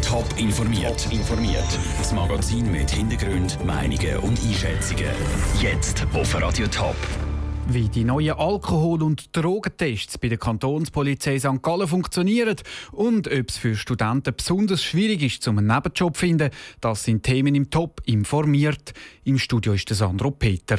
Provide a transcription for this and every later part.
Top informiert. informiert. Das Magazin mit Hintergrund, Meinungen und Einschätzungen. Jetzt auf Radio Top. Wie die neuen Alkohol- und Drogentests bei der Kantonspolizei St. Gallen funktionieren und ob es für Studenten besonders schwierig ist, einen Nebenjob zu finden, das sind Themen im Top informiert. Im Studio ist der Sandro Peter.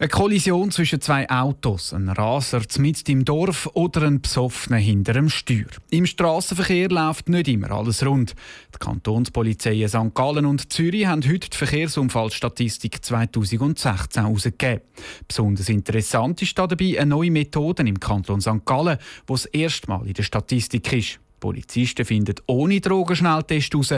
Eine Kollision zwischen zwei Autos, ein Raser mitten im Dorf oder ein Besoffener hinter dem Steuer. Im Straßenverkehr läuft nicht immer alles rund. Die Kantonspolizei St. Gallen und Zürich haben heute die Verkehrsunfallstatistik 2016 herausgegeben. Besonders interessant ist dabei eine neue Methode im Kanton St. Gallen, die das erste Mal in der Statistik ist. Polizisten finden ohne Drogenschnelltest heraus,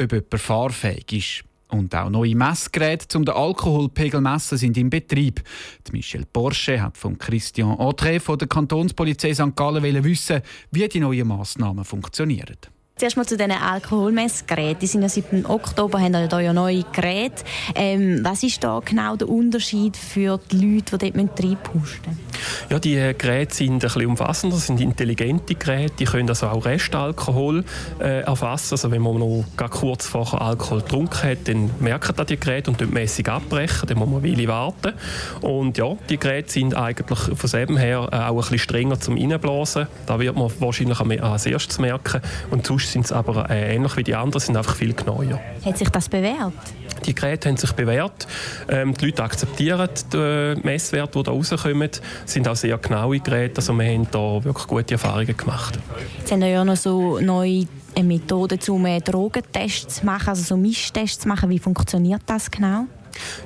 ob jemand fahrfähig ist. Und auch neue Messgeräte um den Alkoholpegel zu messen sind im Betrieb. Michel Porsche hat von Christian Autré von der Kantonspolizei St. Gallen wissen, wie die neuen Massnahmen funktionieren. Zuerst mal zu diesen Alkoholmessgeräten. Die sind ja seit dem Oktober haben da ja neue Geräte. Ähm, was ist da genau der Unterschied für die Leute, die dort reinpusten müssen? Ja, die äh, Geräte sind ein bisschen umfassender, sind intelligente Geräte, die können also auch Restalkohol äh, erfassen. Also wenn man noch kurz vorher Alkohol getrunken hat, dann merken das die Geräte und die Messung abbrechen, dann muss man eine Weile warten. Und ja, die Geräte sind eigentlich von selben her äh, auch ein bisschen strenger zum Reinblasen. Da wird man wahrscheinlich als erstes merken. Und sonst sind es aber äh, ähnlich wie die anderen, sind einfach viel genauer. Hat sich das bewährt? Die Geräte haben sich bewährt. Ähm, die Leute akzeptieren die Messwerte, die da rauskommen. Es sind auch sehr genaue Geräte. Also wir haben da wirklich gute Erfahrungen gemacht. Jetzt haben wir ja noch so neue Methoden, um Drogentests zu machen, also so Mischtests zu machen. Wie funktioniert das genau?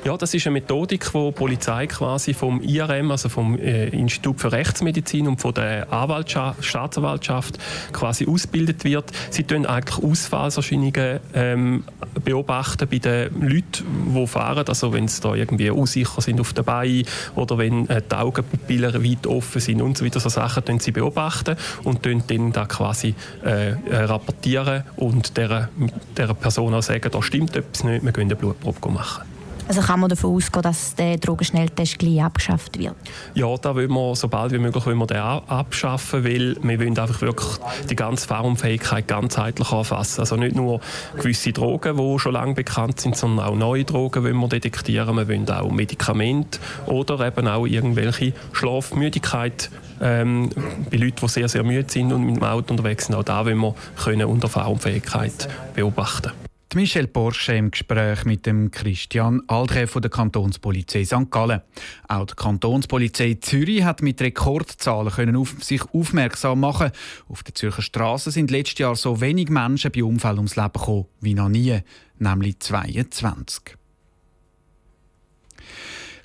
Ja, das ist eine Methodik, die die Polizei quasi vom IRM, also vom äh, Institut für Rechtsmedizin und von der Anwaltschaft, Staatsanwaltschaft quasi ausgebildet wird. Sie tun eigentlich Ausfallserscheinungen ähm, beobachten bei den Leuten, die fahren, also wenn sie da irgendwie unsicher sind auf der Beine oder wenn äh, die Augenpupillen weit offen sind und so weiter, so Sachen tun sie beobachten und tun dann da quasi äh, rapportieren und der, der Person auch sagen, da stimmt etwas nicht, wir gehen eine Blutprobe machen. Also kann man davon ausgehen, dass der Drogenschnelltest gleich abgeschafft wird? Ja, da wollen wir so bald wie möglich wollen wir den abschaffen, weil wir wollen einfach wirklich die ganze Fahrunfähigkeit ganzheitlich erfassen. Also nicht nur gewisse Drogen, die schon lange bekannt sind, sondern auch neue Drogen wollen wir detektieren. Wir wollen auch Medikamente oder eben auch irgendwelche Schlafmüdigkeit ähm, bei Leuten, die sehr, sehr müde sind und mit dem Auto unterwegs sind. Auch da wollen wir können unter Fahrunfähigkeit beobachten. Die Michelle Porsche im Gespräch mit dem Christian Aldre von der Kantonspolizei St. Gallen. Auch die Kantonspolizei Zürich hat mit Rekordzahlen können auf sich aufmerksam machen. Auf den Zürcher Straßen sind letztes Jahr so wenig Menschen bei Unfällen ums Leben gekommen wie noch nie, nämlich 22.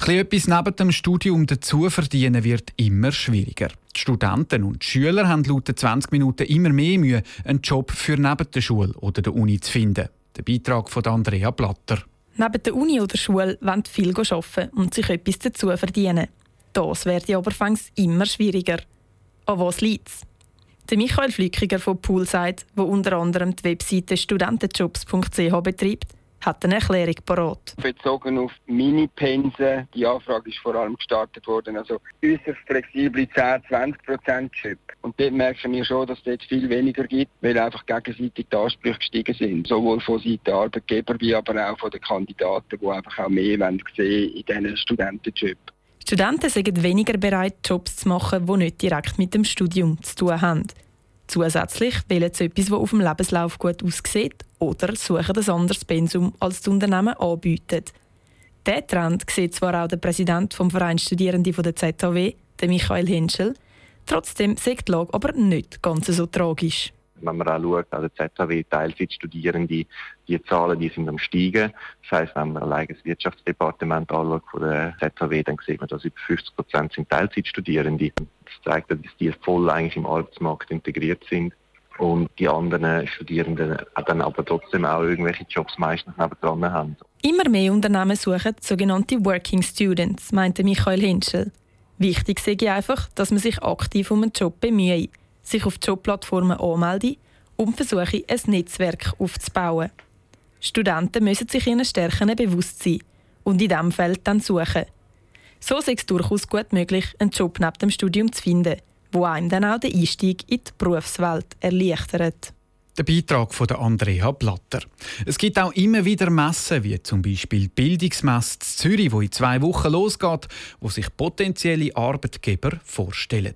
Etwas neben dem Studium dazu verdienen wird immer schwieriger. Die Studenten und die Schüler haben laut 20 Minuten immer mehr Mühe, einen Job für neben der Schule oder der Uni zu finden. Der Beitrag von Andrea Blatter. Neben der Uni oder Schule wollen viele arbeiten und sich etwas dazu verdienen. Das werde aber fangs immer schwieriger. An was liegt es? Der Michael Flückiger von Poolside, der unter anderem die Webseite studentenjobs.ch betreibt, hat eine Erklärung parat. Bezogen auf Mini-Pensen, die Anfrage ist vor allem gestartet worden, also äußerst flexible 10-20% Chip. Und dort merken wir schon, dass es dort viel weniger gibt, weil einfach gegenseitig die Ansprüche gestiegen sind. Sowohl von Seiten der Arbeitgeber wie aber auch von den Kandidaten, die einfach auch mehr wollen sehen in diesen Studentenjob. Studenten sind weniger bereit, Jobs zu machen, die nicht direkt mit dem Studium zu tun haben. Zusätzlich wählen sie etwas, das auf dem Lebenslauf gut aussieht oder suchen ein anderes Pensum, als das Unternehmen anbietet. Diesen Trend sieht zwar auch der Präsident vom Verein Studierende der ZHW, Michael Henschel, trotzdem sagt die Lage aber nicht ganz so tragisch wenn man auch an der ZHW Teilzeitstudierende, die Zahlen die sind am steigen. Das heisst, wenn man allein das Wirtschaftsdepartement anschaut von der ZHW, dann sieht man, dass über 50 Prozent sind Teilzeitstudierende. Das zeigt, dass die voll eigentlich im Arbeitsmarkt integriert sind. Und die anderen Studierenden dann aber trotzdem auch irgendwelche Jobs meistens nebendran haben. Immer mehr Unternehmen suchen sogenannte Working Students, meinte Michael Hinschel. Wichtig sei einfach, dass man sich aktiv um einen Job bemühe sich auf Jobplattformen anmelden und versuche, ein Netzwerk aufzubauen. Studenten müssen sich ihren Stärken bewusst sein und in diesem Feld dann suchen. So ist es durchaus gut möglich, einen Job neben dem Studium zu finden, wo einem dann auch den Einstieg in die Berufswelt erleichtert. Der Beitrag von Andrea Blatter. Es gibt auch immer wieder Messen, wie zum Beispiel die Bildungsmesse Zürich, wo in zwei Wochen losgeht, wo sich potenzielle Arbeitgeber vorstellen.